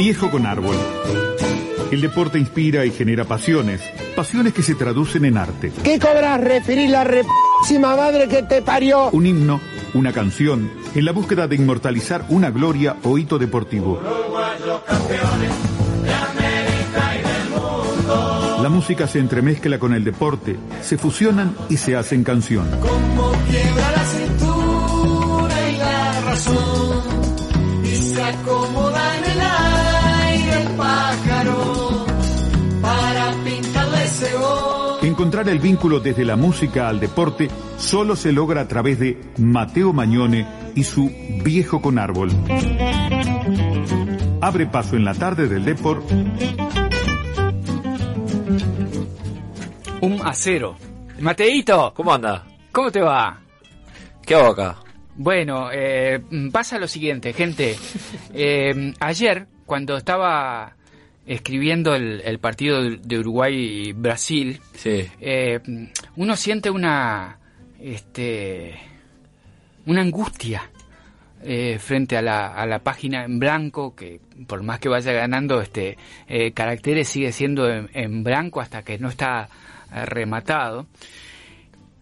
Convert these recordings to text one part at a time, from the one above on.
Viejo con árbol. El deporte inspira y genera pasiones, pasiones que se traducen en arte. ¿Qué cobras referir la repísima madre que te parió? Un himno, una canción, en la búsqueda de inmortalizar una gloria o hito deportivo. La música se entremezcla con el deporte, se fusionan y se hacen canción. Como quiebra la cintura y la razón Encontrar el vínculo desde la música al deporte solo se logra a través de Mateo Mañone y su Viejo con Árbol. Abre paso en la tarde del Deport. Un a cero. Mateito, ¿Cómo anda? ¿cómo te va? ¿Qué hago acá? Bueno, eh, pasa lo siguiente, gente. Eh, ayer, cuando estaba escribiendo el, el partido de Uruguay y Brasil, Sí. eh, uno siente una, este, una angustia eh, frente a la, a la página en blanco, que por más que vaya ganando este eh, caracteres sigue siendo en, en blanco hasta que no está rematado.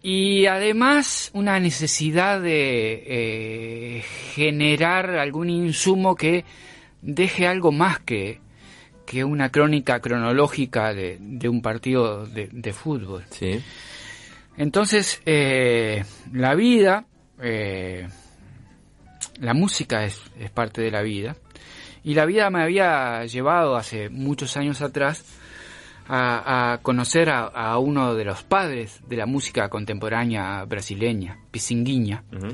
Y además una necesidad de generar algún insumo que deje algo más que, que una crónica cronológica de, de un partido de, de fútbol. Sí. Entonces, eh, la vida, eh, la música es, es parte de la vida, y la vida me había llevado hace muchos años atrás a, a conocer a, a uno de los padres de la música contemporánea brasileña, Pisinguinha. Ujú.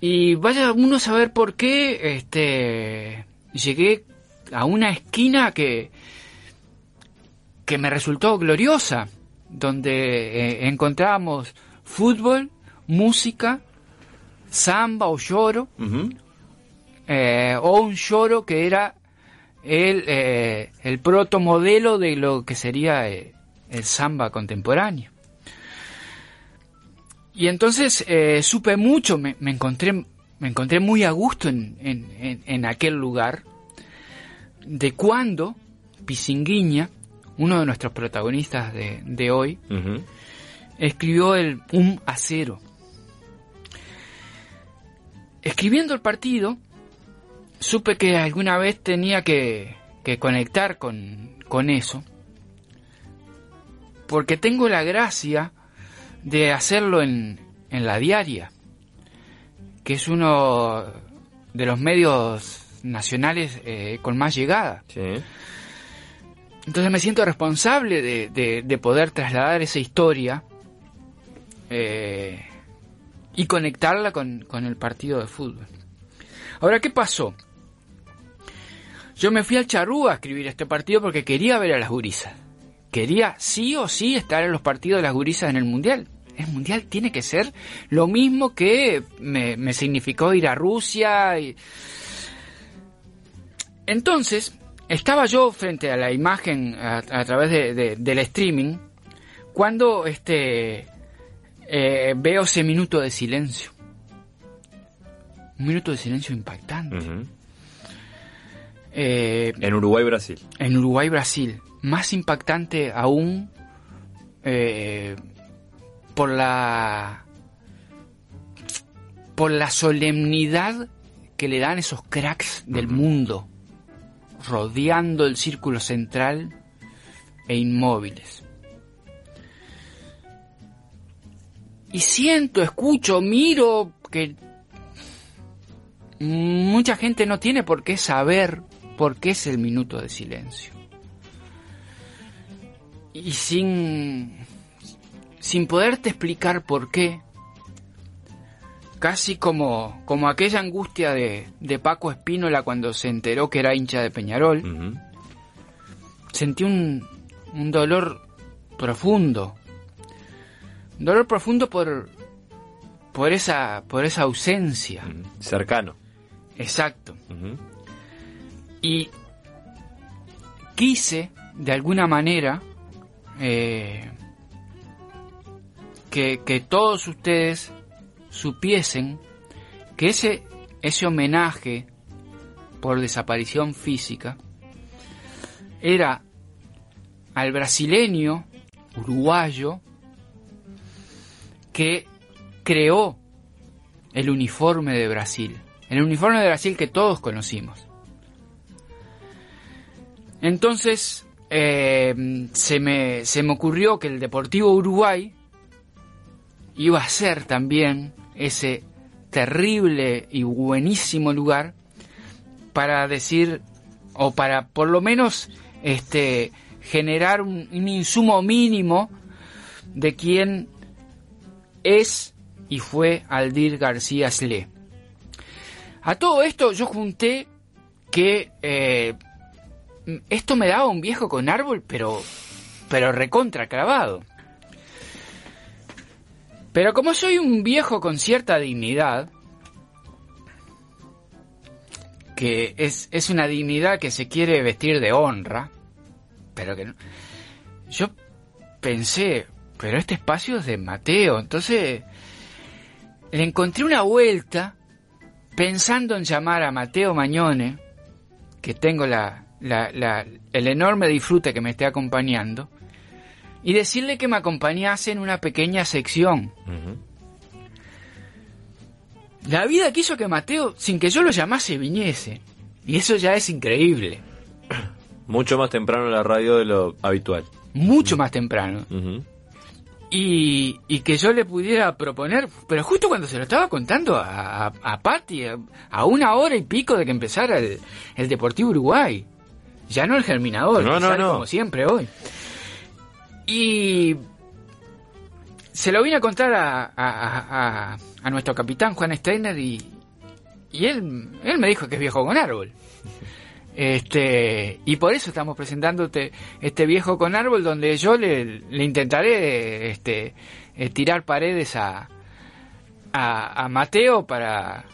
Y vaya uno a saber por qué este, llegué a una esquina que, que me resultó gloriosa, donde eh, encontramos fútbol, música, samba o lloro, eh, o un lloro que era el, eh, el protomodelo de lo que sería eh, el samba contemporáneo. Y entonces supe mucho, me, me encontré me encontré muy a gusto en, en, en- en aquel lugar de cuando Pisinguiña, uno de nuestros protagonistas de, de hoy, escribió el Un acero. Escribiendo el partido, supe que alguna vez tenía que, que conectar con, con eso, porque tengo la gracia de hacerlo en, en la diaria, que es uno de los medios nacionales eh, con más llegada. Sí. Entonces me siento responsable de, de- de poder trasladar esa historia eh, y conectarla con, con el partido de fútbol. Ahora, ¿qué pasó? Yo me fui al Charrúa a escribir este partido porque quería ver a las gurisas. Quería sí o sí estar en los partidos de las gurisas en el Mundial. El Mundial tiene que ser lo mismo que me, me significó ir a Rusia. Y... Entonces, estaba yo frente a la imagen a, a través de- de- del streaming cuando este eh, veo ese minuto de silencio. Un minuto de silencio impactante. Eh, En Uruguay, Brasil. en Uruguay, Brasil. Más impactante aún eh, por la por la solemnidad que le dan esos cracks del mundo rodeando el círculo central e inmóviles. Y siento, escucho, miro que mucha gente no tiene por qué saber por qué es el minuto de silencio. Y sin, sin poderte explicar por qué, casi como, como aquella angustia de, de Paco Espínola cuando se enteró que era hincha de Peñarol. Sentí un, un dolor profundo. Un dolor profundo por, por, esa, por esa ausencia. Cercano. Exacto. Y quise, de alguna manera, eh, que, que todos ustedes supiesen que ese, ese homenaje por desaparición física era al brasileño, uruguayo, que creó el uniforme de Brasil, el uniforme de Brasil que todos conocimos. Entonces, eh, se, me, se me ocurrió que el Deportivo Uruguay iba a ser también ese terrible y buenísimo lugar para decir, o para por lo menos este, generar un, insumo mínimo de quién es y fue Aldir García Sle. A todo esto yo junté que eh, esto me daba un viejo con árbol, pero, pero recontra clavado. Pero como soy un viejo con cierta dignidad, que es, es una dignidad que se quiere vestir de honra, pero que no, yo pensé, pero este espacio es de Mateo, entonces le encontré una vuelta pensando en llamar a Mateo Mañone, que tengo la, la- la- el enorme disfrute que me esté acompañando, y decirle que me acompañase en una pequeña sección. La vida quiso que Mateo, sin que yo lo llamase, viniese. Y eso ya es increíble. Mucho más temprano en la radio de lo habitual. Mucho más temprano. Y, y que yo le pudiera proponer, pero justo cuando se lo estaba contando a, a, a Patti, a, a una hora y pico de que empezara el, el Deportivo Uruguay, ya no el Germinador, No, que no, sale no. como siempre hoy. Y se lo vine a contar a, a, nuestro capitán Juan Steiner y, y él, él me dijo que es viejo con árbol. Este, y por eso estamos presentándote este viejo con árbol donde yo le, le intentaré este, eh, tirar paredes a, a, a Mateo para,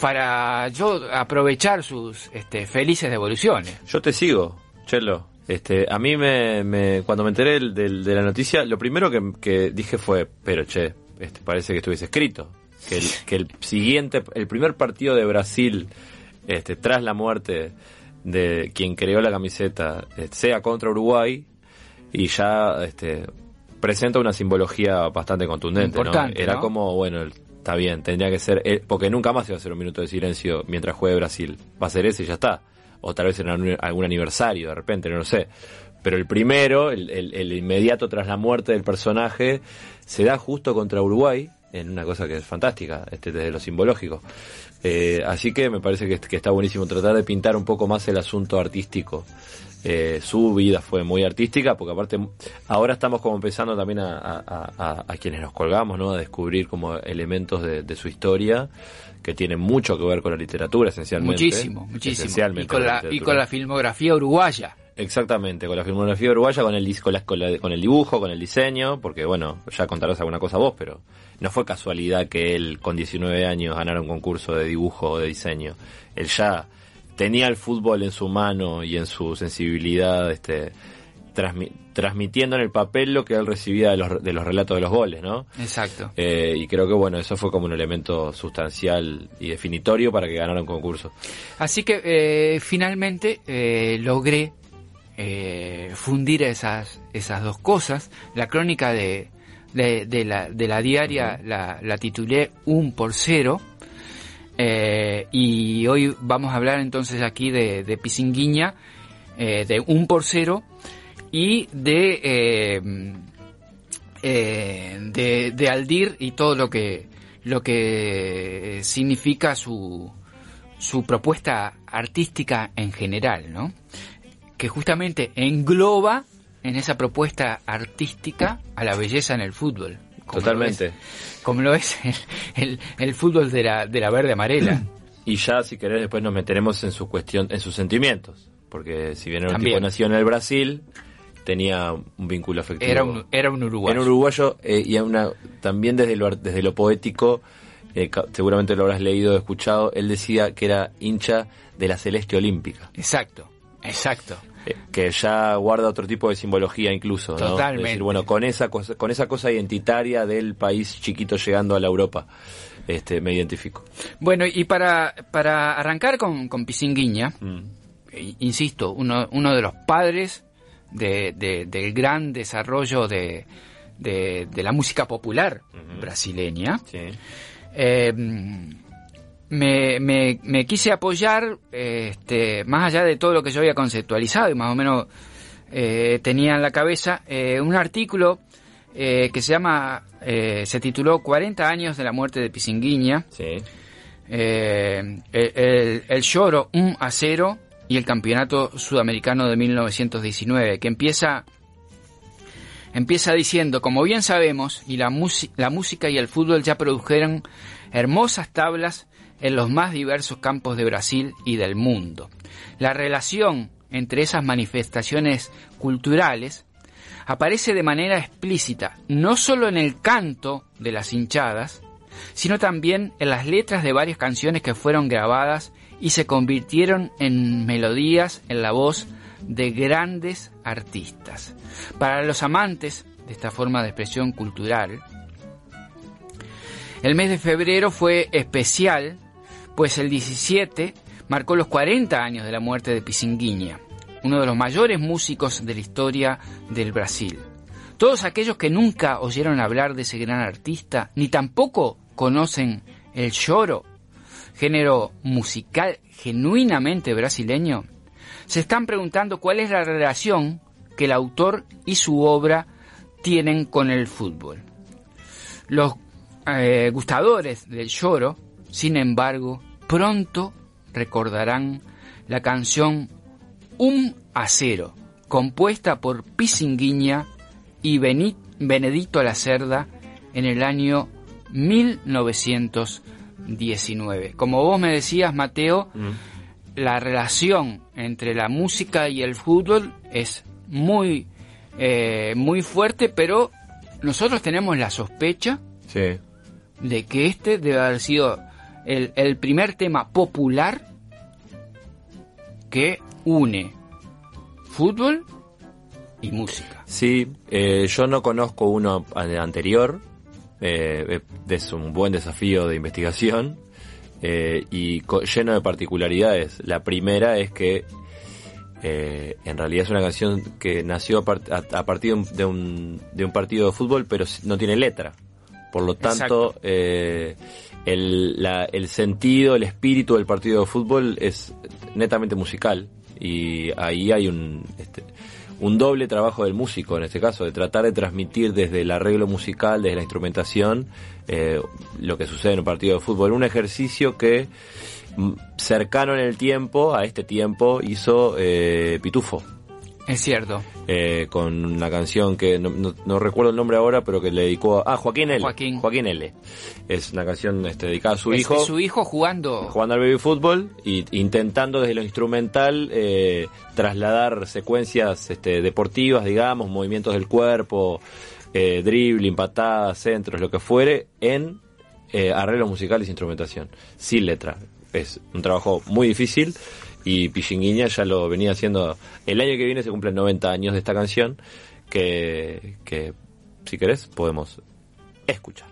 para yo aprovechar sus este, felices devoluciones. Yo te sigo, Chelo. Este, a mí me, me- cuando me enteré del- del- de la noticia, lo primero que, que dije fue, pero che, este, parece que estuviese escrito. Que el, que el siguiente, el primer partido de Brasil, este, tras la muerte de quien creó la camiseta, eh, sea contra Uruguay, y ya, este, presenta una simbología bastante contundente, ¿no? Era ¿no? como, bueno, está bien, tendría que ser, eh, porque nunca más se va a hacer un minuto de silencio mientras juegue Brasil. Va a ser ese y ya está. O tal vez en algún aniversario, de repente, no lo sé. Pero el primero, el, el- el inmediato tras la muerte del personaje, se da justo contra Uruguay, en una cosa que es fantástica, este, desde lo simbológico. Eh, así que me parece que, que está buenísimo tratar de pintar un poco más el asunto artístico. Eh, su vida fue muy artística, porque aparte ahora estamos como empezando también a, a- a- a quienes nos colgamos, ¿no? A descubrir como elementos de, de su historia que tienen mucho que ver con la literatura, esencialmente. Muchísimo, muchísimo. Esencialmente Y con, la, y con la filmografía uruguaya. Exactamente, con la filmografía uruguaya, con el, con, la- con la- con el dibujo, con el diseño, porque bueno, ya contarás alguna cosa vos, pero no fue casualidad que él con 19 años ganara un concurso de dibujo o de diseño. Él ya tenía el fútbol en su mano y en su sensibilidad, este, transmi- transmitiendo en el papel lo que él recibía de los, de los relatos de los goles, ¿no? Exacto. Eh, y creo que bueno, eso fue como un elemento sustancial y definitorio para que ganara un concurso. Así que eh, finalmente eh, logré fundir esas, esas dos cosas. La crónica de, de, de la, de la diaria la, la titulé Un por cero. Y hoy vamos a hablar entonces aquí de, de Pisinguiña, de Un por cero y de, eh, eh, de, de Aldir y todo lo que, lo que significa su, su propuesta artística en general, ¿no? Que justamente engloba en esa propuesta artística a la belleza en el fútbol. como Totalmente. lo es, como lo es el, el- el fútbol de la, de la verde amarela. Y ya, si querés, después nos meteremos en su cuestión, en sus sentimientos. Porque si bien el tipo nació en el Brasil, tenía un vínculo afectivo. Era un, era un uruguayo. Era un uruguayo eh, y una, también desde lo, desde lo poético, eh, seguramente lo habrás leído o escuchado, él decía que era hincha de la Celeste Olímpica. Exacto, exacto. eh, que ya guarda otro tipo de simbología incluso, ¿no? Totalmente. Es decir, bueno, con esa cosa, con esa cosa identitaria del país chiquito llegando a la Europa, este, me identifico. Bueno, y para, para arrancar con, con Pisinguiña, Mm. eh, insisto, uno, uno de los padres de, de- del gran desarrollo de, la música popular brasileña, Sí. eh, me, me- me quise apoyar, este, más allá de todo lo que yo había conceptualizado y más o menos eh, tenía en la cabeza, eh, un artículo eh, que se llama, se tituló 40 años de la muerte de Pisinguiña, Sí. el- el lloro 1 a 0 y el campeonato sudamericano de 1919, que empieza, empieza diciendo, como bien sabemos, y la, la música y el fútbol ya produjeron hermosas tablas en los más diversos campos de Brasil y del mundo. La relación entre esas manifestaciones culturales aparece de manera explícita, no solo en el canto de las hinchadas, sino también en las letras de varias canciones que fueron grabadas y se convirtieron en melodías en la voz de grandes artistas. Para los amantes de esta forma de expresión cultural, el mes de febrero fue especial, pues el 17 marcó los 40 años de la muerte de Pisinguinha, uno de los mayores músicos de la historia del Brasil. Todos aquellos que nunca oyeron hablar de ese gran artista, ni tampoco conocen el choro, género musical genuinamente brasileño, se están preguntando cuál es la relación que el autor y su obra tienen con el fútbol. Los eh, gustadores del lloro, sin embargo, pronto recordarán la canción Un a compuesta por Pisinguiña y Benedito Lacerda en el año 1919. Como vos me decías, Mateo, la relación entre la música y el fútbol es muy, eh, muy fuerte, pero nosotros tenemos la sospecha Sí. de que este debe haber sido el, el primer tema popular que une fútbol y música. Sí, eh, yo no conozco uno anterior, eh, es un buen desafío de investigación eh, y lleno de particularidades. La primera es que eh, en realidad es una canción que nació a, part- a- a partir de un, de un- de un partido de fútbol, pero no tiene letra. Por lo tanto, eh, el, la- el sentido, el espíritu del partido de fútbol es netamente musical y ahí hay un, este, un doble trabajo del músico en este caso, de tratar de transmitir desde el arreglo musical, desde la instrumentación, eh, lo que sucede en un partido de fútbol. Un ejercicio que mm, cercano en el tiempo, a este tiempo, hizo eh, Pitufo. Es cierto. eh, con una canción que no, no- no recuerdo el nombre ahora, pero que le dedicó a ah, Joaquín L. Joaquín. L. Es una canción este, dedicada a su Es- hijo su hijo jugando. jugando al baby fútbol y intentando desde lo instrumental eh, trasladar secuencias este, deportivas, digamos, movimientos del cuerpo, eh, dribbling, patadas, centros, lo que fuere, en eh, arreglos musicales e instrumentación, sin letra. Es un trabajo muy difícil y Pichinguiña ya lo venía haciendo. El año que viene se cumplen 90 años de esta canción que, que si querés, podemos escuchar.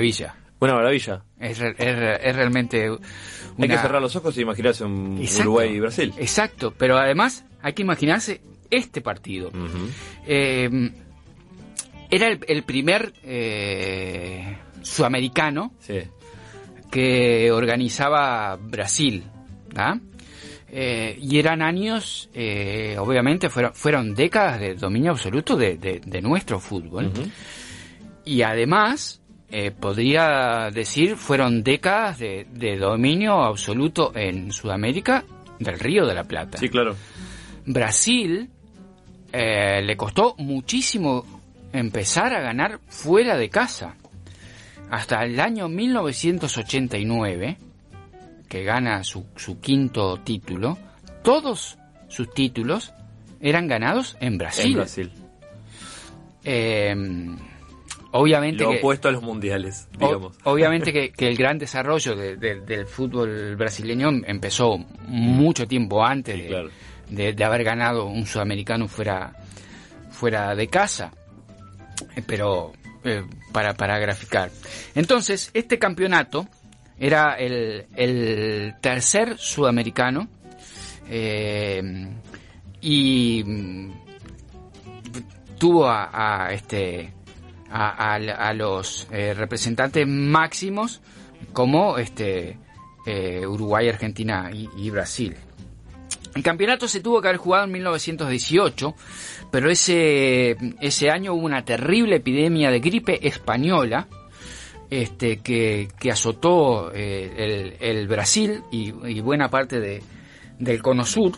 Maravilla. Una maravilla. Es, re- es re- es realmente una... Hay que cerrar los ojos y imaginarse un Exacto. Uruguay y Brasil. Exacto, pero además hay que imaginarse este partido. Eh, era el, el primer eh, sudamericano Sí. que organizaba Brasil, ¿ah? Eh, y eran años, eh, obviamente fueron, fueron décadas de dominio absoluto de, de- de nuestro fútbol. Y además, eh, podría decir, fueron décadas de, de dominio absoluto en Sudamérica del Río de la Plata. Sí, claro. Brasil eh, le costó muchísimo empezar a ganar fuera de casa. Hasta el año 1989, que gana su, su quinto título, todos sus títulos eran ganados en Brasil. En Brasil. Eh, obviamente Lo que- opuesto a los mundiales, O- digamos. obviamente que, que el gran desarrollo de- de- del fútbol brasileño empezó mucho tiempo antes Sí, de, claro. de- de haber ganado un sudamericano fuera, fuera de casa. Eh, Pero eh, para, para graficar. Entonces, este campeonato era el, el tercer sudamericano eh, y mm, tuvo a, a, este a, los eh, representantes máximos como este eh, Uruguay, Argentina y, Brasil. El campeonato se tuvo que haber jugado en 1918, pero ese, ese año hubo una terrible epidemia de gripe española este, que, que azotó eh, el, Brasil y, buena parte de, del cono sur,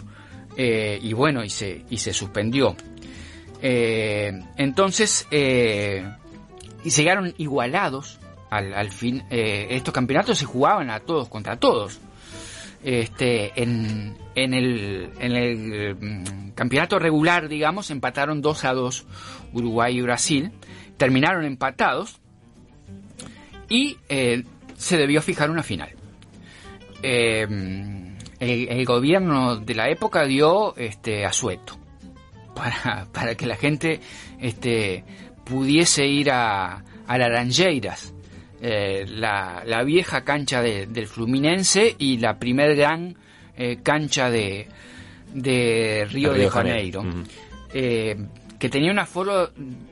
y bueno, y se, y se suspendió. Entonces, y llegaron igualados al, fin. eh, estos campeonatos se jugaban a todos contra todos. Este, en, en el, mm, campeonato regular, digamos, empataron 2 a 2 Uruguay y Brasil. Terminaron empatados y eh, se debió fijar una final. Eh, el, el gobierno de la época dio este asueto para, para que la gente este, pudiese ir a, a Laranjeiras, eh, la, la vieja cancha de- del Fluminense y la primer gran eh, cancha de, de Río, De de Janeiro, eh, que tenía un aforo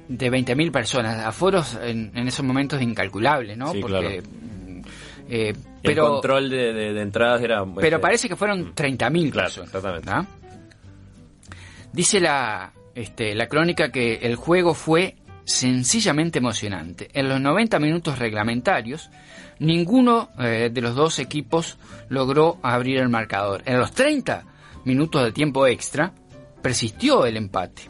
de 20.000 personas, aforos en, en esos momentos incalculables, ¿no? Sí, Porque, claro. mm, eh, Y el pero, control de, de- de entradas era... pero este, parece que fueron 30.000 Claro, personas. exactamente. Dice la, este, la crónica que el juego fue sencillamente emocionante. En los 90 minutos reglamentarios, ninguno eh, de los dos equipos logró abrir el marcador. En los 30 minutos de tiempo extra, persistió el empate.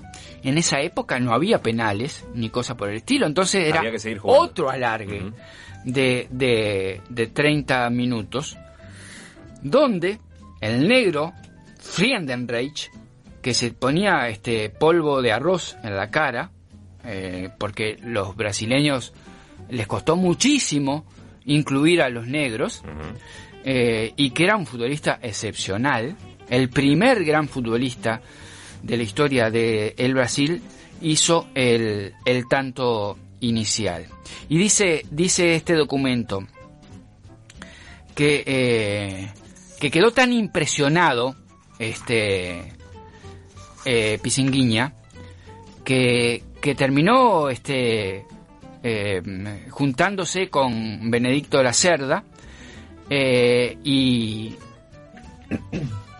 En esa época no había penales ni cosa por el estilo, entonces era otro alargue de, de, de 30 minutos, donde el negro Friedenreich, que se ponía este polvo de arroz en la cara, eh, porque los brasileños les costó muchísimo incluir a los negros, eh, y que era un futbolista excepcional, el primer gran futbolista de la historia de el Brasil, hizo el, el tanto inicial. Y dice, dice este documento que, eh, que quedó tan impresionado este eh, Pisinguiña que, que terminó este eh, juntándose con Benedicto de la Cerda eh, y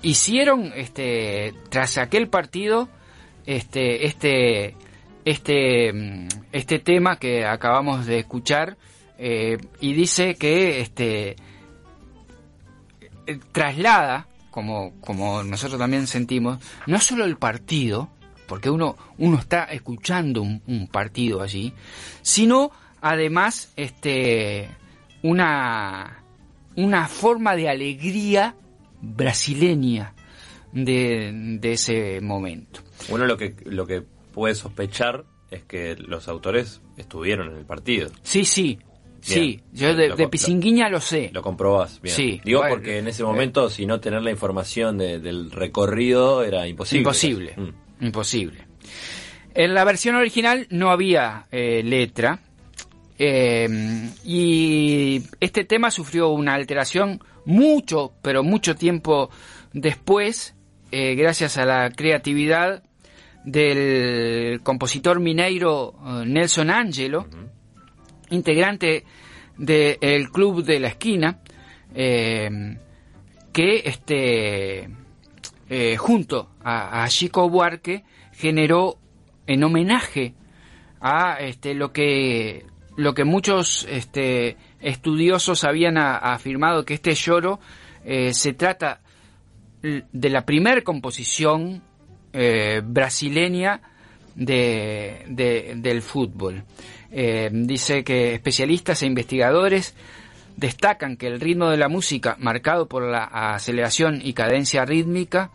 hicieron este tras aquel partido este este este este tema que acabamos de escuchar eh, y dice que este traslada como como nosotros también sentimos no solo el partido porque uno uno está escuchando un, un partido allí sino además este una una forma de alegría brasileña de, de ese momento. Uno lo que, lo que puede sospechar es que los autores estuvieron en el partido. Sí, sí, sí, Bien. yo de, Lo- de lo- Pisinguiña lo sé. Lo comprobás, bien. Sí. Digo Bueno, porque en ese eh, momento, si no tener la información de- del recorrido era imposible. Imposible, Mm. Imposible. En la versión original no había eh, letra Eh, y este tema sufrió una alteración mucho, pero mucho tiempo después, eh, gracias a la creatividad del compositor mineiro eh, Nelson Angelo, integrante del Club de la Esquina, eh, que este, eh, junto a, Chico Buarque generó en homenaje a este, lo que lo que muchos este, estudiosos habían afirmado que este lloro eh, se trata de la primer composición eh, brasileña de, de- del fútbol. Dice que especialistas e investigadores destacan que el ritmo de la música, marcado por la aceleración y cadencia rítmica,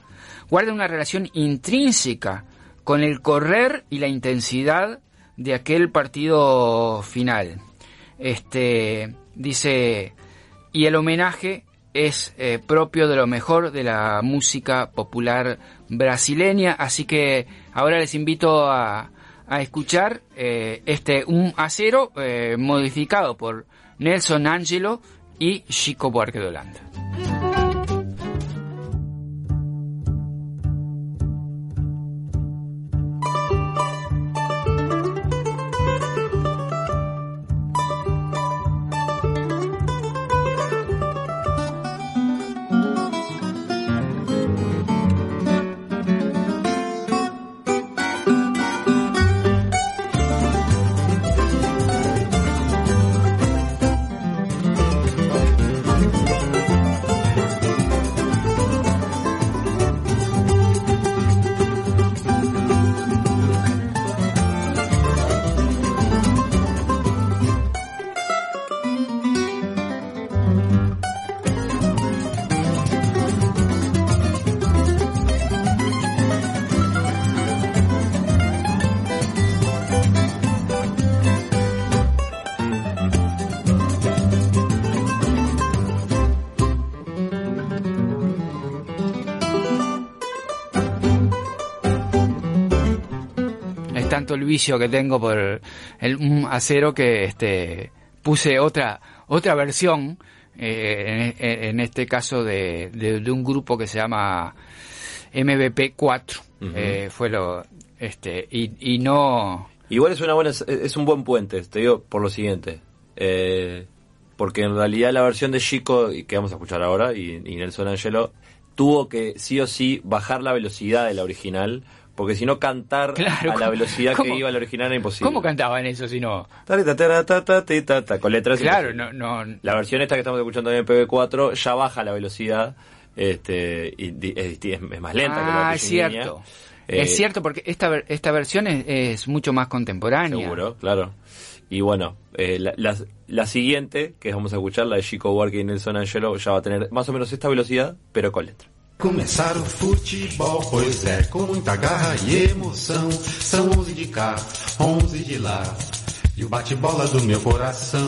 guarda una relación intrínseca con el correr y la intensidad de aquel partido final. Este dice y el homenaje es eh, propio de lo mejor de la música popular brasileña, así que ahora les invito a, a escuchar eh, este un acero eh, modificado por Nelson Angelo y Chico Buarque de Holanda. Tanto el vicio que tengo por el un acero que este puse otra otra versión eh, en, en- este caso de, de- de un grupo que se llama MVP 4 Eh, fue lo este y, y no Igual es una buena, es un buen puente, te digo por lo siguiente. Eh, porque en realidad la versión de Chico, que vamos a escuchar ahora, y, y Nelson Angelo, tuvo que sí o sí bajar la velocidad de la original, porque si no cantar Claro, a la ¿cómo- velocidad que iba la original era imposible. ¿Cómo cantaban eso si no? Con letras Claro, no no La versión esta que estamos escuchando en PB4 ya baja la velocidad este y es, más lenta que la Ah, es cierto. Eh, es cierto porque esta esta versión es, es mucho más contemporánea. Seguro, claro. Y bueno, eh, la, la- la siguiente, que vamos a escuchar, la de Chico Buarque y Nelson Angelo, ya va a tener más o menos esta velocidad, pero con letra. Começar o futebol, pois é, com muita garra e emoção. São 11 de cá, 11 de lá. E o bate-bola do meu coração.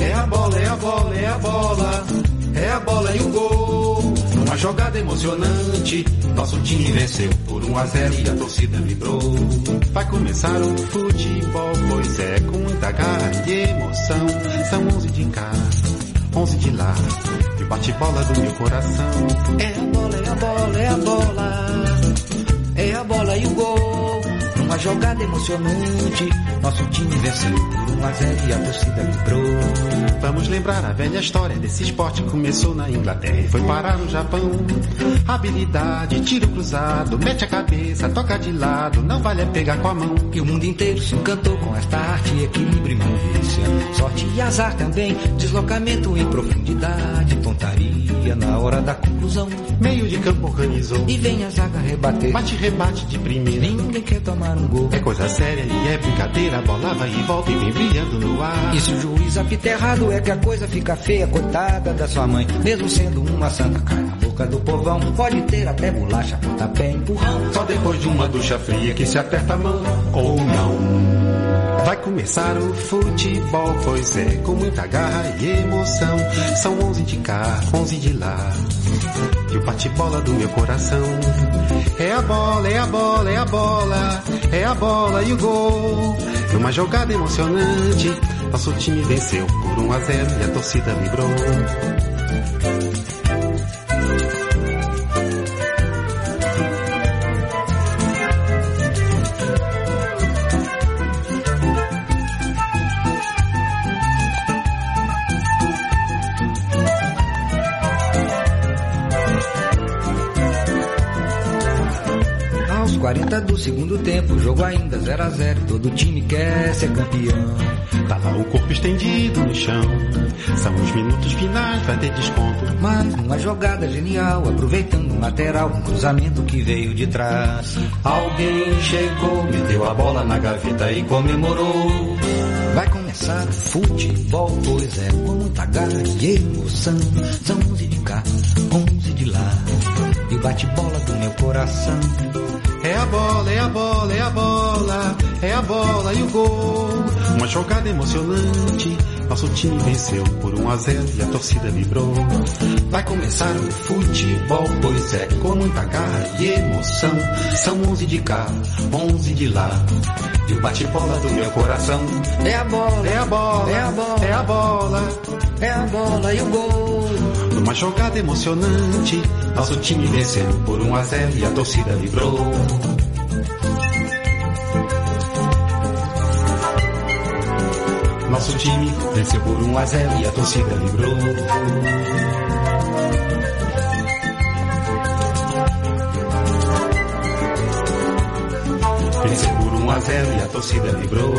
É a bola, é a bola, é a bola. É a bola e o gol. Numa jogada emocionante, nosso time venceu por 1 a 0 e a torcida vibrou. Vai começar o futebol, pois é, com muita garra e emoção. São 11 de cá, 11 de lá. Bate-bola do meu coração. É a bola, é a bola, é a bola. É a bola e o gol. Numa jogada emocionante, nosso time venceu por 1 a 0 e a torcida vibrou. Vamos lembrar a velha história desse esporte que começou na Inglaterra e foi parar no Japão. Habilidade, tiro cruzado, mete a cabeça, toca de lado, não vale é pegar com a mão. Que o mundo inteiro se encantou com esta arte, equilíbrio e malícia. Sorte e azar também, deslocamento em profundidade, pontaria na hora da conclusão. Meio de campo organizou, E vem a zaga rebater. bate rebate de primeira. Ninguém quer tomar um É coisa séria e é brincadeira, a bola vai e volta e vem brilhando no ar. E se o juiz apita errado é que a coisa fica feia, coitada da sua mãe. Mesmo sendo uma santa, cai na boca do povão. Pode ter até bolacha, pontapé, empurrão. Só depois de uma ducha fria que se aperta a mão ou não. Vai começar o futebol, pois é, com muita garra e emoção. São 11 de cá, 11 de lá. E o bate-bola do meu coração. É a bola, é a bola, é a bola. É a bola e o gol. Numa jogada emocionante, nosso time venceu por 1 a 0 e a torcida vibrou. Segundo tempo, o jogo ainda 0 a 0 Todo time quer ser campeão. Tá lá o corpo estendido no chão. São os minutos finais, vai ter desconto. Mas numa jogada genial, aproveitando um lateral, um cruzamento que veio de trás. Alguém chegou, meteu a bola na gaveta e comemorou. Vai começar o futebol, pois é, com muita garra e emoção. São 11 de cá, 11 de lá. E o bate-bola do meu coração. É a bola, é a bola, é a bola, é a bola e o gol. Uma jogada emocionante, nosso time venceu por 1 a 0 e a torcida vibrou. Vai começar o futebol, pois é, com muita garra e emoção. São 11 de cá, 11 de lá. E o bate-bola do meu coração. É a bola, É a bola, é a bola, é a bola. é a bola e o gol. Numa jogada emocionante, nosso time venceu por 1 a 0 e a torcida vibrou. Nosso time venceu por 1 a 0 e a torcida vibrou. Venceu por 1 a 0 e a torcida vibrou.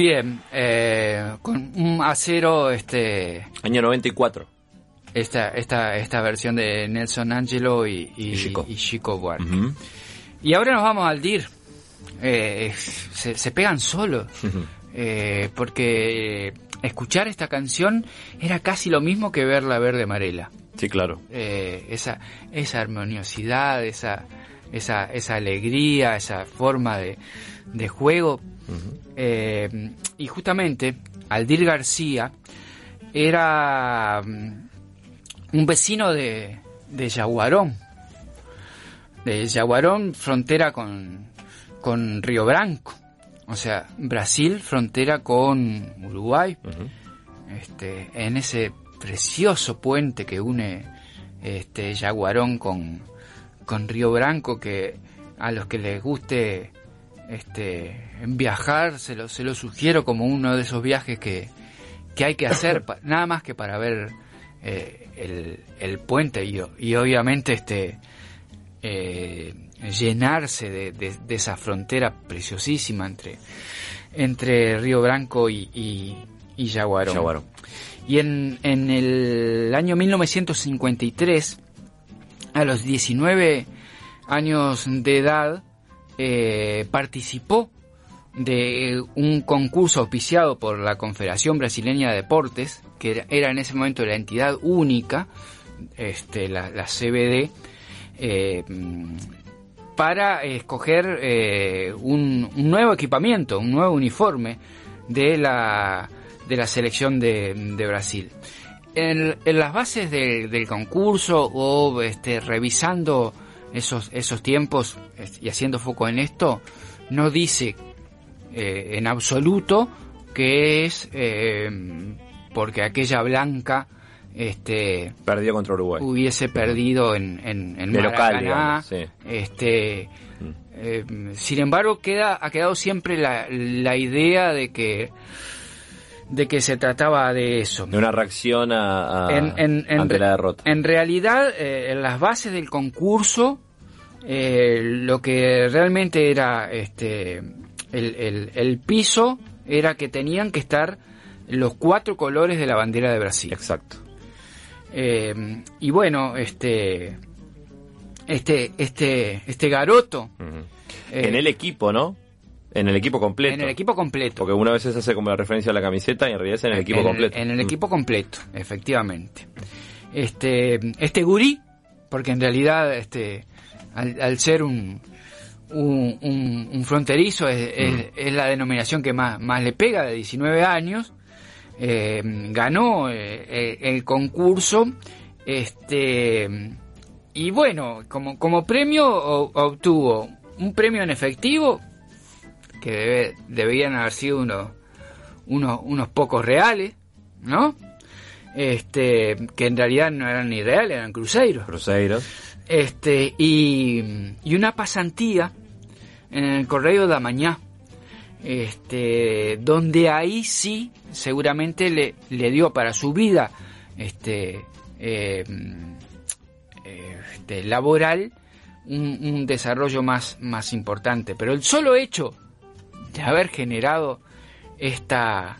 Bien, eh, con un a cero, este, Año 94. esta, esta, esta versión de Nelson Angelo y, y, Y Chico. y Chico. Ujú. Y ahora nos vamos al DIR. Eh, se, se pegan solos. Eh, porque escuchar esta canción era casi lo mismo que verla verde amarela. Sí, claro. Eh, esa, esa armoniosidad, esa, esa, esa alegría, esa forma de, de juego. Eh, y justamente Aldir García era mm, un vecino de, de Yaguarón. De Yaguarón, frontera con, con Río Branco. O sea, Brasil, frontera con Uruguay. este, en ese precioso puente que une este Yaguarón con, con Río Branco, que a los que les guste este viajar, se lo, se lo sugiero como uno de esos viajes que, que hay que hacer, nada más que para ver eh, el, el puente y, obviamente este eh, llenarse de, de- de esa frontera preciosísima entre, entre Río Branco y, y, y Yaguarón. Yaguarón. Y en, en el año 1953, a los 19 años de edad, eh, participó de un concurso auspiciado por la Confederación Brasileña de Deportes, que era, en ese momento la entidad única, este, la, CBD, eh, para escoger eh, un, nuevo equipamiento, un nuevo uniforme de la, de la selección de, Brasil. En, las bases de- del concurso o este, revisando esos, esos tiempos y haciendo foco en esto, no dice eh, en absoluto que es eh, porque aquella blanca este, Perdió contra Uruguay. hubiese perdido en, en, en local, digamos, sí. este, eh, sin embargo, queda, ha quedado siempre la, la idea de que de que se trataba de eso. De una reacción a, a- En- en- en ante la derrota. En realidad, eh, en las bases del concurso, eh, lo que realmente era este el, el- el piso era que tenían que estar los cuatro colores de la bandera de Brasil. Exacto. Eh, y bueno, este, este, este, este garoto. en el equipo, ¿no? En el equipo completo. En el equipo completo. Porque una vez se hace como la referencia a la camiseta y en realidad es en el equipo en, completo. En el Mm. equipo completo, efectivamente. Este, este gurí, porque en realidad, este, al, al ser un, un, un- un fronterizo, es, es- es la denominación que más, más le pega, de 19 años, eh, ganó eh, el concurso, este, y bueno, como, como premio obtuvo un premio en efectivo, que debe- deberían haber sido unos, unos, unos pocos reales, ¿no? Este, que en realidad no eran ni reales, eran cruceros. Cruzeiro. Este, y, y una pasantía en el Correo da Mañá. Este, donde ahí sí, seguramente le, le dio para su vida, este, eh, este, laboral, un, un desarrollo más, más importante. Pero el solo hecho de haber generado esta,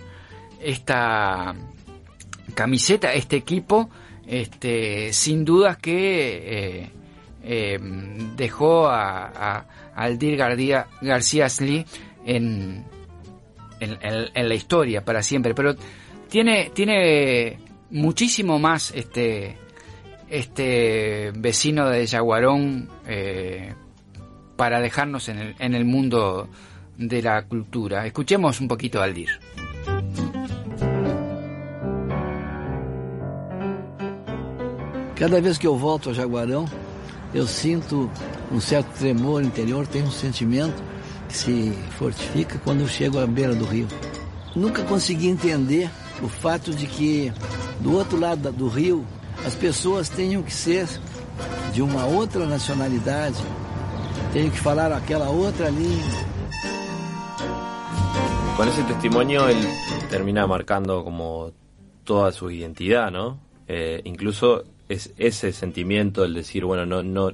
esta camiseta, este equipo, este, sin dudas que eh, eh, dejó a, Aldir García, García Sli en- en la historia para siempre. Pero tiene, tiene muchísimo más este, este vecino de Yaguarón eh, para dejarnos en el, en el mundo de la cultura. Escuchemos un poquito a Aldir. Cada vez que eu volto a Jaguarão, eu sinto um certo tremor interior, tenho um sentimento que se fortifica quando eu chego à beira do rio. Nunca consegui entender o fato de que do outro lado do rio as pessoas tenham que ser de uma outra nacionalidade, tenham que falar aquela outra língua. Con ese testimonio él termina marcando como toda su identidad, ¿no? Eh, incluso es ese sentimiento, el decir, bueno, no, no,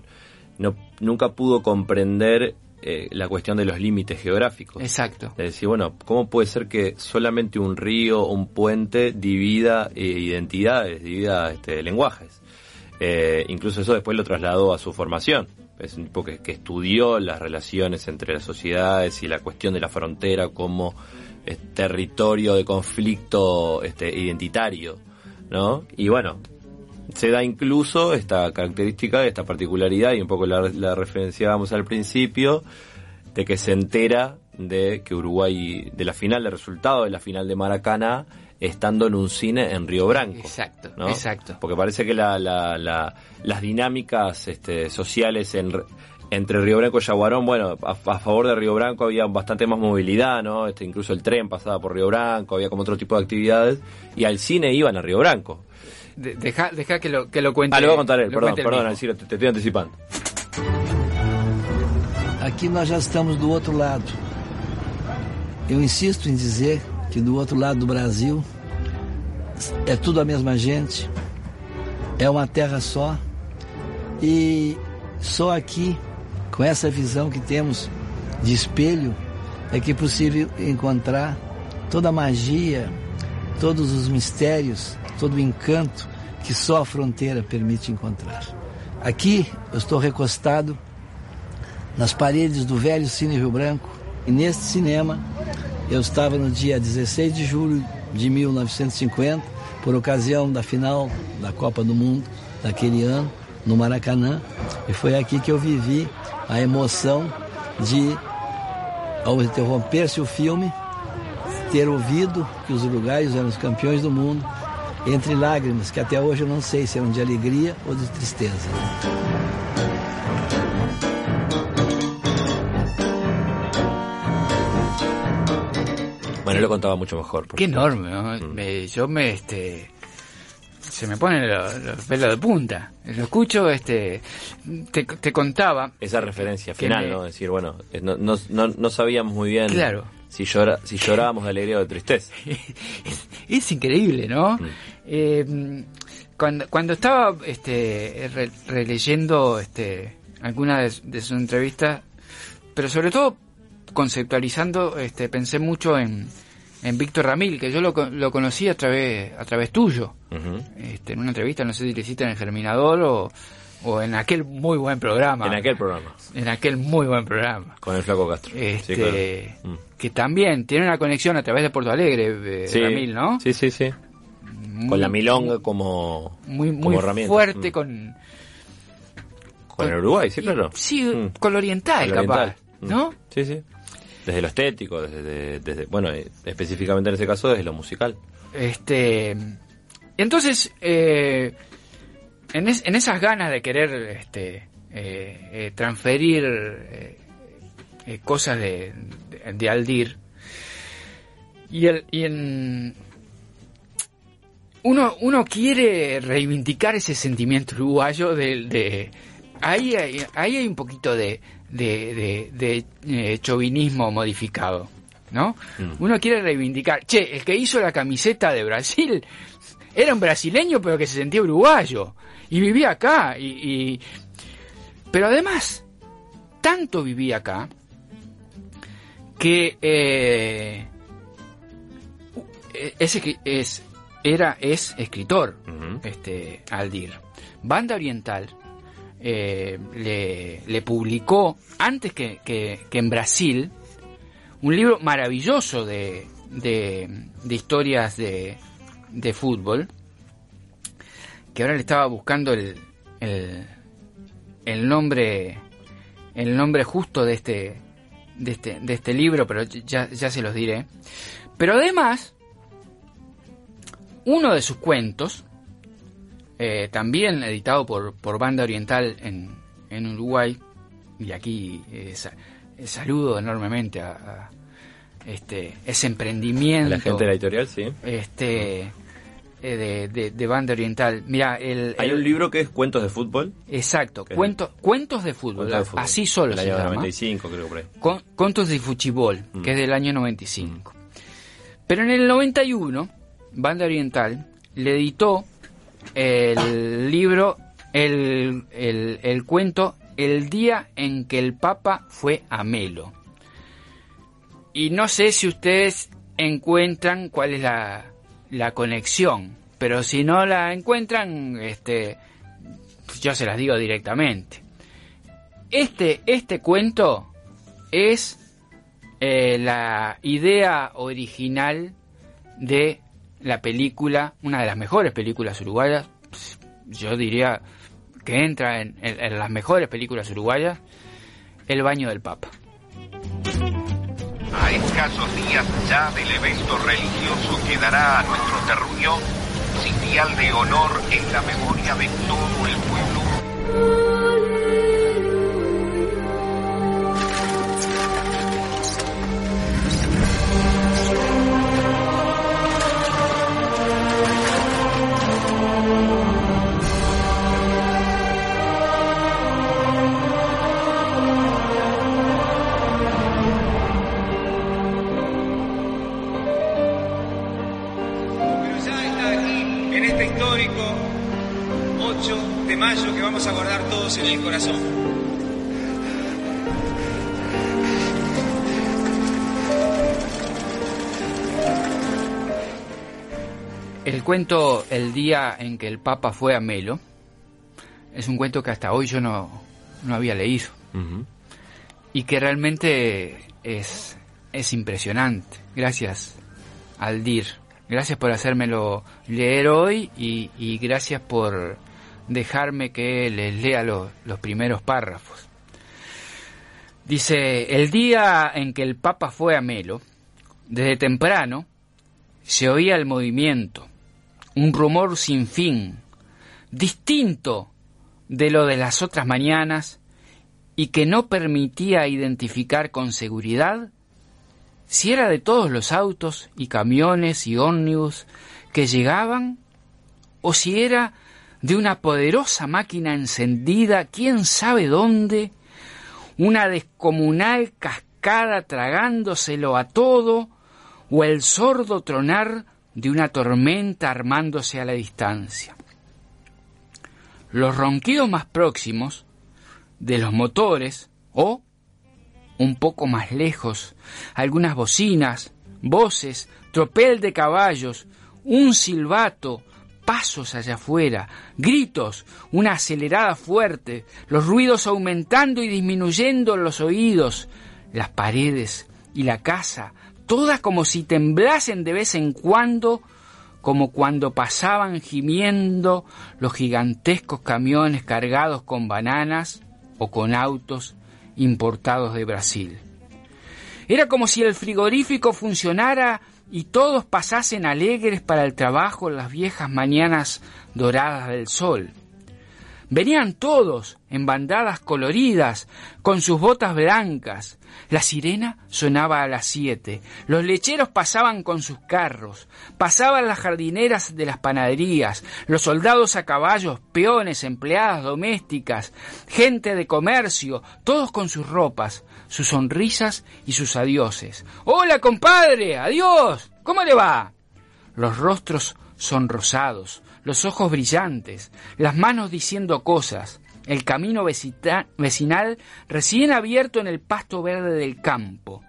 no nunca pudo comprender eh, la cuestión de los límites geográficos. Exacto. De decir, bueno, ¿cómo puede ser que solamente un río, un puente divida eh, identidades, divida este, lenguajes? Eh, incluso eso después lo trasladó a su formación. Es un tipo que, que estudió las relaciones entre las sociedades y la cuestión de la frontera como eh, territorio de conflicto este, identitario, ¿no? Y bueno, se da incluso esta característica, esta particularidad, y un poco la, la referenciábamos al principio, de que se entera de que Uruguay, de la final, del resultado de la final de Maracaná, estando en un cine en Río Branco. Exacto, ¿no? exacto. Porque parece que la, la- la- las dinámicas este, sociales en, entre Río Branco y Yaguarón, bueno, a, a favor de Río Branco había bastante más movilidad, ¿no? Este, incluso el tren pasaba por Río Branco, había como otro tipo de actividades, y al cine iban a Río Branco. De- deja, deja que lo, que lo cuente. Ah, lo voy a contar él, perdón, perdón, te, te estoy anticipando. Aqui nós já estamos do outro lado. Eu insisto em dizer que do outro lado do Brasil é tudo a mesma gente, é uma terra só e só aqui, com essa visão que temos de espelho, é que é possível encontrar toda a magia, todos os mistérios, todo o encanto que só a fronteira permite encontrar. Aqui eu estou recostado nas paredes do velho Cine Rio Branco. E neste cinema eu estava no dia 16 de julho de 1950, por ocasião da final da Copa do Mundo daquele ano, no Maracanã. E foi aqui que eu vivi a emoção de, ao interromper-se o filme, ter ouvido que os uruguaios eram os campeões do mundo, entre lágrimas, que até hoje eu não sei se eram de alegria ou de tristeza. Él lo contaba mucho mejor. Qué supuesto. enorme, ¿no? Mm. Me- yo me, este, se me ponen los, los pelos de punta. Lo escucho, este, te, te contaba. Esa referencia final, me- ¿no? Decir, bueno, eh, no, no, no, no sabíamos muy bien Claro. si, llora, si llorábamos de alegría o de tristeza. Es increíble, ¿no? Mm. Eh, cuando, cuando estaba este, re- releyendo este, alguna de, de sus entrevistas, pero sobre todo conceptualizando, este, pensé mucho en, en Víctor Ramil, que yo lo, lo conocí a través, a través tuyo. Este, en una entrevista, no sé si le hiciste en el Germinador o, o en aquel muy buen programa. En aquel programa, En aquel muy buen programa. con el Flaco Castro. Este, Sí, claro. Mm. Que también tiene una conexión a través de Porto Alegre, eh, Sí, Ramil, ¿no? Sí, sí, sí. Con la milonga como, Muy, muy fuerte Mm. con... Con el Uruguay, sí, claro. Sí, Mm. con lo oriental, capaz. oriental. ¿No? Sí, sí. Desde lo estético, desde, desde bueno, eh, específicamente en ese caso, desde lo musical. Este, entonces, eh, en, es- en esas ganas de querer este, eh, eh, transferir eh, cosas de, de, de Aldir, y, el, y en, uno, uno quiere reivindicar ese sentimiento uruguayo de, de ahí, hay, ahí hay un poquito de, de, de, de, eh, chauvinismo modificado, ¿no? Uno quiere reivindicar, che, el que hizo la camiseta de Brasil era un brasileño pero que se sentía uruguayo y vivía acá y, y- pero además tanto vivía acá que eh, es era es escritor Ujú. este Aldir Banda Oriental eh, le, publicó antes que, que- que en Brasil un libro maravilloso de, de, de historias de, de fútbol que ahora le estaba buscando el, el, el nombre el nombre justo de este de este de este libro pero ya, ya se los diré. Pero además uno de sus cuentos eh, también editado por, por Banda Oriental en, en Uruguay y aquí eh, sa- saludo enormemente a, a, este ese emprendimiento La gente de la editorial, sí. este eh, de, de, de Banda Oriental mira el, Hay el- un libro que es Cuentos de Fútbol. exacto cuentos cuentos de fútbol, Cuentos de fútbol. así solo El se año llama 95, creo, por ahí. Con- Contos de Fuchibol, Mm. que es del año 95. Pero en el 91, Banda Oriental le editó el libro, el, el, el cuento El día en que el Papa fue a Melo. Y no sé si ustedes encuentran cuál es la, la conexión, pero si no la encuentran, este, yo se las digo directamente. Este, este cuento es eh, la idea original de la película, una de las mejores películas uruguayas, yo diría que entra en, las mejores películas uruguayas, El baño del Papa. A escasos días ya del evento religioso quedará a nuestro terruño sitial de honor en la memoria de todo el pueblo. Corazón. El cuento El día en que el Papa fue a Melo es un cuento que hasta hoy yo no, no había leído y que realmente es, es impresionante. Gracias, Aldir. Gracias por hacérmelo leer hoy y, y gracias por dejarme que les lea lo- los primeros párrafos. Dice, el día en que el Papa fue a Melo, desde temprano, se oía el movimiento, un rumor sin fin, distinto de lo de las otras mañanas y que no permitía identificar con seguridad si era de todos los autos y camiones y ómnibus que llegaban o si era de una poderosa máquina encendida, quién sabe dónde, una descomunal cascada tragándoselo a todo, o el sordo tronar de una tormenta armándose a la distancia. Los ronquidos más próximos de los motores o un poco más lejos, algunas bocinas, voces, tropel de caballos, un silbato, pasos allá afuera, gritos, una acelerada fuerte, los ruidos aumentando y disminuyendo en los oídos, las paredes y la casa, todas como si temblasen de vez en cuando, como cuando pasaban gimiendo los gigantescos camiones cargados con bananas o con autos importados de Brasil. Era como si el frigorífico funcionara y todos pasasen alegres para el trabajo en las viejas mañanas doradas del sol. Venían todos en bandadas coloridas, con sus botas blancas. La sirena sonaba a las siete. Los lecheros pasaban con sus carros. Pasaban las jardineras de las panaderías, los soldados a caballos, peones, empleadas domésticas, gente de comercio, todos con sus ropas, sus sonrisas y sus adioses. ¡Hola, compadre! ¡Adiós! ¿Cómo le va? Los rostros sonrosados, los ojos brillantes, las manos diciendo cosas, el camino vecinal recién abierto en el pasto verde del campo,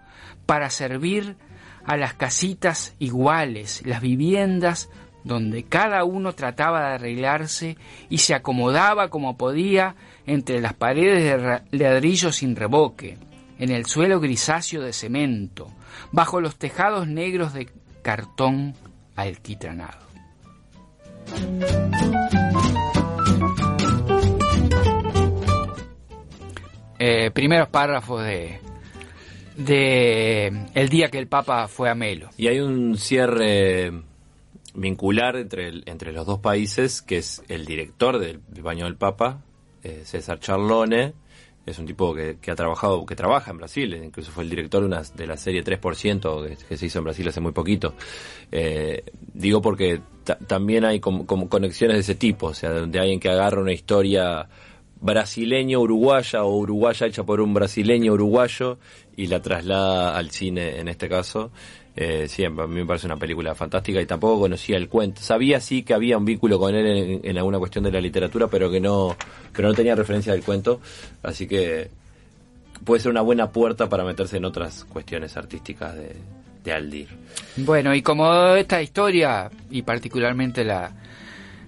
para servir a las casitas iguales, las viviendas donde cada uno trataba de arreglarse y se acomodaba como podía entre las paredes de ladrillo sin revoque, en el suelo grisáceo de cemento, bajo los tejados negros de cartón alquitranado. Eh, primeros párrafos de, de el día que el Papa fue a Melo. Y hay un cierre vincular entre, entre los dos países, que es el director del, baño del Papa, eh, César Charlone, es un tipo que, ha trabajado, que trabaja en Brasil, incluso fue el director de, una, de la serie 3% que, se hizo en Brasil hace muy poquito. Eh, digo porque también hay conexiones de ese tipo, o sea, donde alguien que agarra una historia brasileño-uruguaya o uruguaya hecha por un brasileño uruguayo y la traslada al cine en este caso. Eh, siempre, a mí me parece una película fantástica y tampoco conocía el cuento. Sabía sí que había un vínculo con él en, alguna cuestión de la literatura, pero que no, pero no tenía referencia del cuento. Así que puede ser una buena puerta para meterse en otras cuestiones artísticas de, de Aldir. Bueno, y como esta historia, y particularmente la,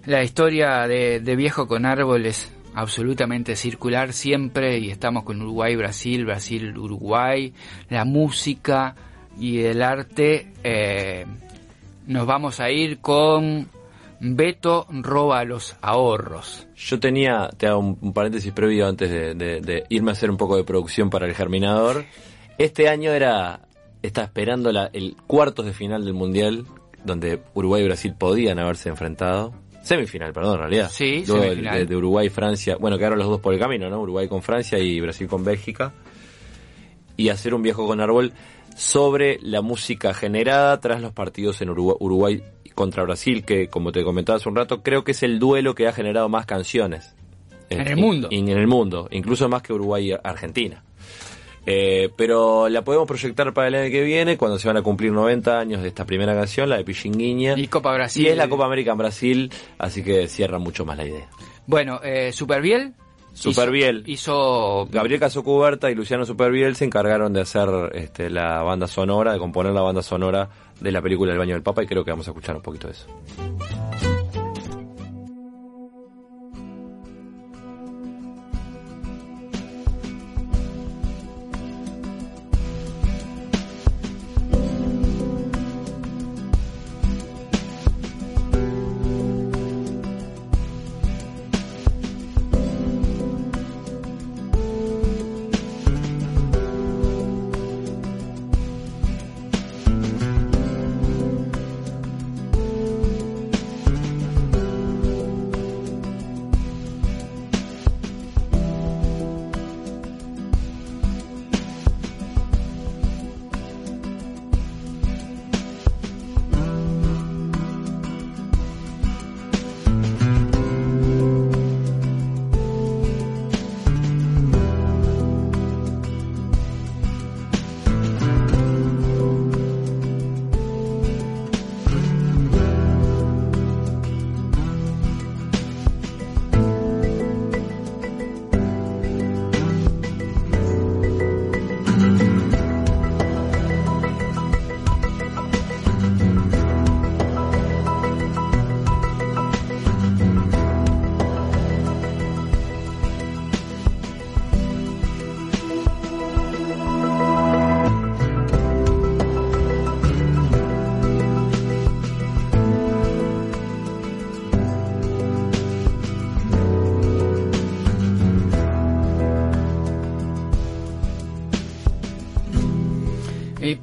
la historia de Viejo con Árboles, absolutamente circular siempre, y estamos con Uruguay, Brasil, Brasil, Uruguay, la música, y el arte, eh, nos vamos a ir con Beto roba los ahorros. Yo tenía, te hago un, paréntesis previo antes de, irme a hacer un poco de producción para el Germinador. Este año era, está esperando la, el cuartos de final del Mundial, donde Uruguay y Brasil podían haberse enfrentado. Semifinal, perdón, en realidad. Sí, semifinal. De, de, Uruguay Francia. Bueno, quedaron los dos por el camino, ¿no? Uruguay con Francia y Brasil con Bélgica. Y hacer un viejo con árbol sobre la música generada tras los partidos en Uruguay, contra Brasil, que como te comentaba hace un rato, creo que es el duelo que ha generado más canciones. En el mundo. En, el mundo, incluso más que Uruguay y Argentina. Eh, pero la podemos proyectar para el año que viene, cuando se van a cumplir 90 años de esta primera canción, la de Pichinguiña. Y Copa Brasil. Y es la Copa América en Brasil, así que cierra mucho más la idea. Bueno, eh, Superbiel Superbiel. Hizo, Gabriel Casocuberta y Luciano Superbiel se encargaron de hacer este, la banda sonora, de componer la banda sonora de la película El baño del Papa y creo que vamos a escuchar un poquito de eso.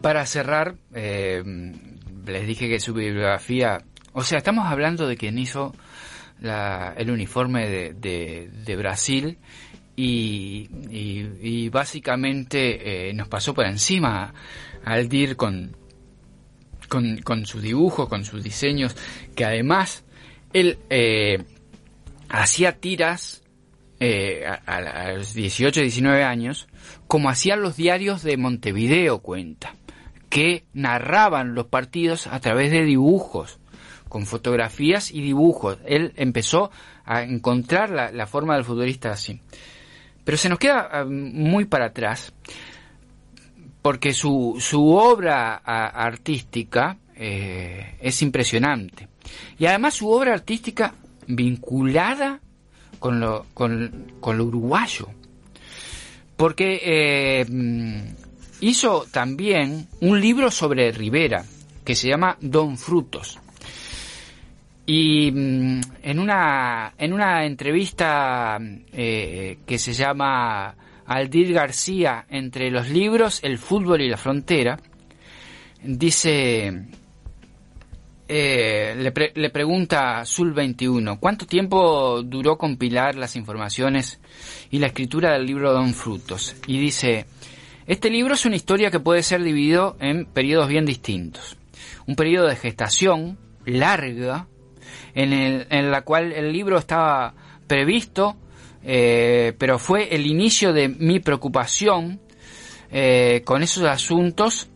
Para cerrar, eh, les dije que su bibliografía, o sea, estamos hablando de quien hizo la- el uniforme de, de- Brasil y, básicamente eh, nos pasó por encima al DIR con, con, sus dibujos, con sus diseños, que además él eh, hacía tiras eh, a- a los 18, 19 años, como hacían los diarios de Montevideo, cuenta, que narraban los partidos a través de dibujos, con fotografías y dibujos. Él empezó a encontrar la, la forma del futbolista así. Pero se nos queda ah, muy para atrás, porque su, su obra artística eh, es impresionante. Y además su obra artística vinculada con lo, con, con uruguayo. Porque eh, hizo también un libro sobre Rivera, que se llama Don Frutos. Y mm, en una, en una entrevista eh, que se llama Aldir García entre los libros, el fútbol y la frontera, dice, eh, le, pre- le pregunta Sul 21, ¿cuánto tiempo duró compilar las informaciones y la escritura del libro Don Frutos? Y dice, este libro es una historia que puede ser dividido en periodos bien distintos. Un periodo de gestación larga, en, el, en la cual el libro estaba previsto, eh, pero fue el inicio de mi preocupación eh, con esos asuntos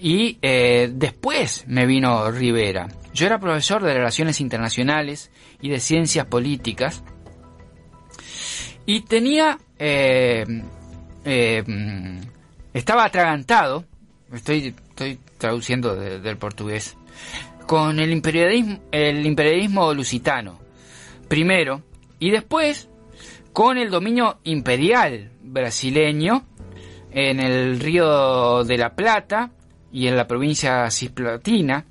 y eh, después me vino Rivera. Yo era profesor de Relaciones Internacionales y de Ciencias Políticas y tenía... estaba atragantado, estoy, estoy traduciendo de- del portugués, con el imperialismo, el imperialismo lusitano, primero, y después con el dominio imperial brasileño en el río de la Plata y en la provincia cisplatina,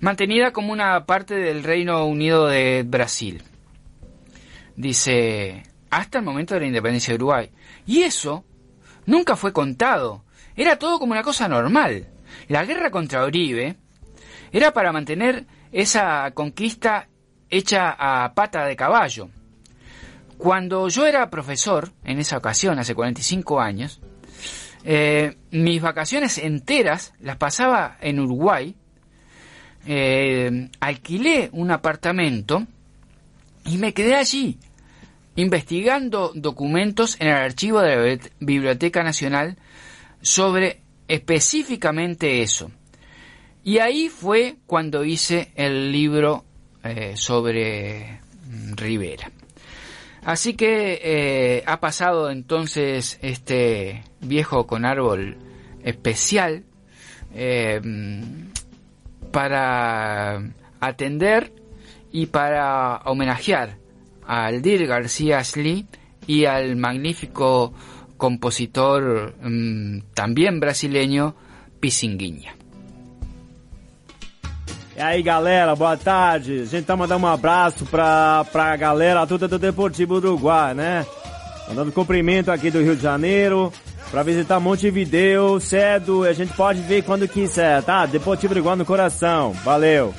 mantenida como una parte del Reino Unido de Brasil. Dice, hasta el momento de la independencia de Uruguay. Y eso nunca fue contado. Era todo como una cosa normal. La guerra contra Oribe era para mantener esa conquista hecha a pata de caballo. Cuando yo era profesor, en esa ocasión, hace 45 años, eh, mis vacaciones enteras las pasaba en Uruguay. Eh, alquilé un apartamento y me quedé allí investigando documentos en el archivo de la Bibli- Biblioteca Nacional sobre específicamente eso. Y ahí fue cuando hice el libro eh, sobre mm, Rivera. Así que eh, ha pasado entonces este viejo con árbol especial eh, para atender y para homenajear Aldir García Ashley y al magnífico compositor mm, también brasileño Pisinguinha. E aí, galera, boa tarde. A gente tá mandando um abraço pra, pra galera toda do Deportivo Uruguai, né? Mandando cumprimento aqui do Rio de Janeiro pra visitar Montevideo cedo. A gente pode ver quando quiser, tá? Deportivo Uruguai no coração. Valeu.